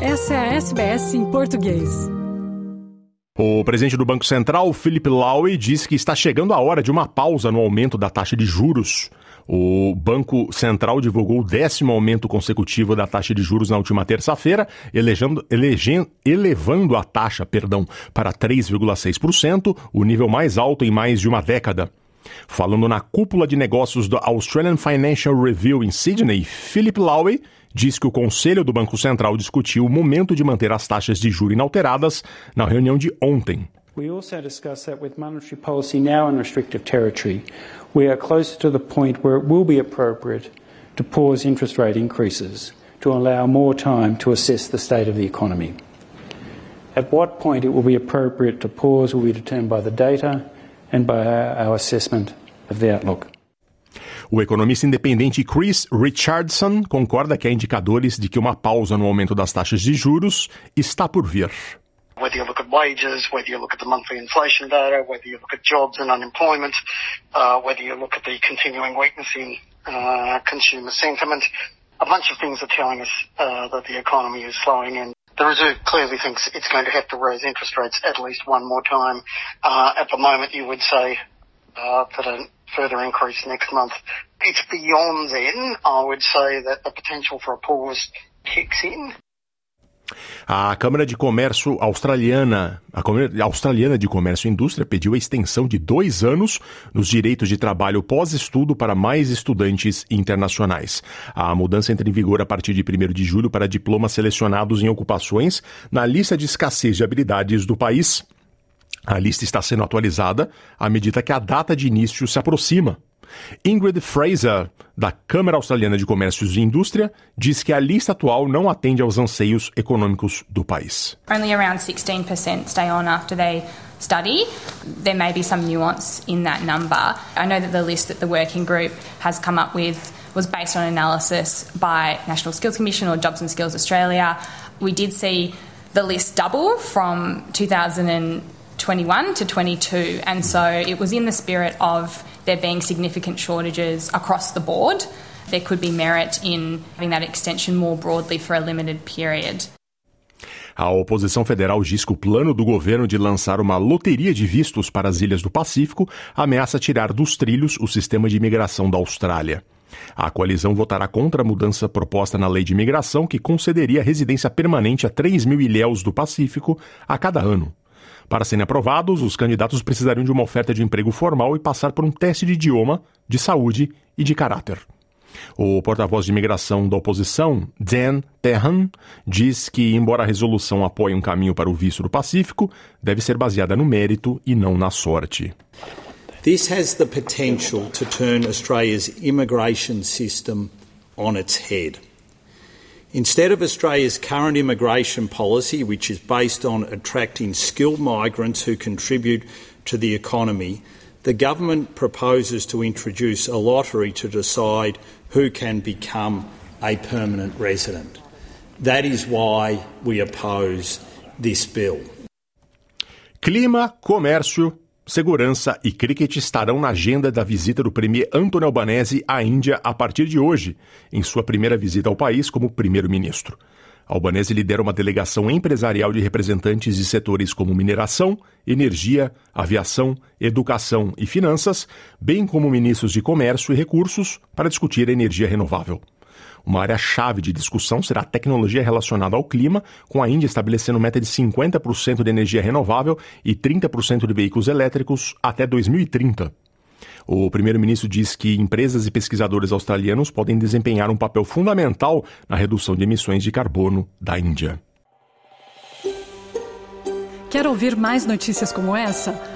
Essa é a SBS em português. O presidente do Banco Central, Philip Lowe, disse que está chegando a hora de uma pausa no aumento da taxa de juros. O Banco Central divulgou o décimo aumento consecutivo da taxa de juros na última terça-feira, elevando a taxa perdão, para 3,6%, o nível mais alto em mais de uma década. Falando na cúpula de negócios do Australian Financial Review em Sydney, Philip Lowe diz que o Conselho do Banco Central discutiu o momento de manter as taxas de juros inalteradas na reunião de ontem. We also discussed that with monetary policy now in restrictive territory. We are closer to the point where it will be appropriate to pause interest rate increases to allow more time to assess the state of the economy. At what point it will be appropriate to pause will be determined by the data and by our assessment of the outlook. O economista independente Chris Richardson concorda que há indicadores de que uma pausa no aumento das taxas de juros está por vir. Whether you look at wages, whether you look at the monthly inflation data, whether you look at jobs and unemployment, uh, whether you look at the continuing weakness in uh, consumer sentiment, a bunch of things are telling us uh, that the economy is slowing and the Reserve clearly thinks it's going to have to raise interest rates at least one more time. Uh, at the moment, you would say uh, that a further increase next month. It's beyond then, I would say, that the potential for a pause kicks in. A Câmara de Comércio Australiana, a Câmara Australiana de Comércio e Indústria pediu a extensão de dois anos nos direitos de trabalho pós-estudo para mais estudantes internacionais. A mudança entra em vigor a partir de 1 de julho para diplomas selecionados em ocupações na lista de escassez de habilidades do país. A lista está sendo atualizada à medida que a data de início se aproxima. Ingrid Fraser, da Câmara Australiana de Comércio e Indústria, diz que a lista atual não atende aos anseios econômicos do país. Only around 16% stay on after they study. There may be some nuance in that number. I know that the list that the working group has come up with was based on analysis by National Skills Commission or Jobs and Skills Australia. We did see the list double from 2021 to 22, and so it was in the spirit of there being significant shortages across the board, there could be merit in having that extension more broadly for a limited period. A oposição federal diz que o plano do governo de lançar uma loteria de vistos para as ilhas do Pacífico ameaça tirar dos trilhos o sistema de imigração da Austrália. A coalizão votará contra a mudança proposta na lei de imigração que concederia residência permanente a 3 mil ilhéus do Pacífico a cada ano. Para serem aprovados, os candidatos precisariam de uma oferta de emprego formal e passar por um teste de idioma, de saúde e de caráter. O porta-voz de imigração da oposição, Dan Tehan, diz que, embora a resolução apoie um caminho para o visto do Pacífico, deve ser baseada no mérito e não na sorte. This has the potential to turn Australia's immigration system on its head. Instead of Australia's current immigration policy, which is based on attracting skilled migrants who contribute to the economy, the government proposes to introduce a lottery to decide who can become a permanent resident. That is why we oppose this bill. Clima, comércio, segurança e cricket estarão na agenda da visita do premier Anthony Albanese à Índia a partir de hoje, em sua primeira visita ao país como primeiro-ministro. Albanese lidera uma delegação empresarial de representantes de setores como mineração, energia, aviação, educação e finanças, bem como ministros de comércio e recursos, para discutir a energia renovável. Uma área-chave de discussão será a tecnologia relacionada ao clima, com a Índia estabelecendo meta de 50% de energia renovável e 30% de veículos elétricos até 2030. O primeiro-ministro diz que empresas e pesquisadores australianos podem desempenhar um papel fundamental na redução de emissões de carbono da Índia. Quer ouvir mais notícias como essa?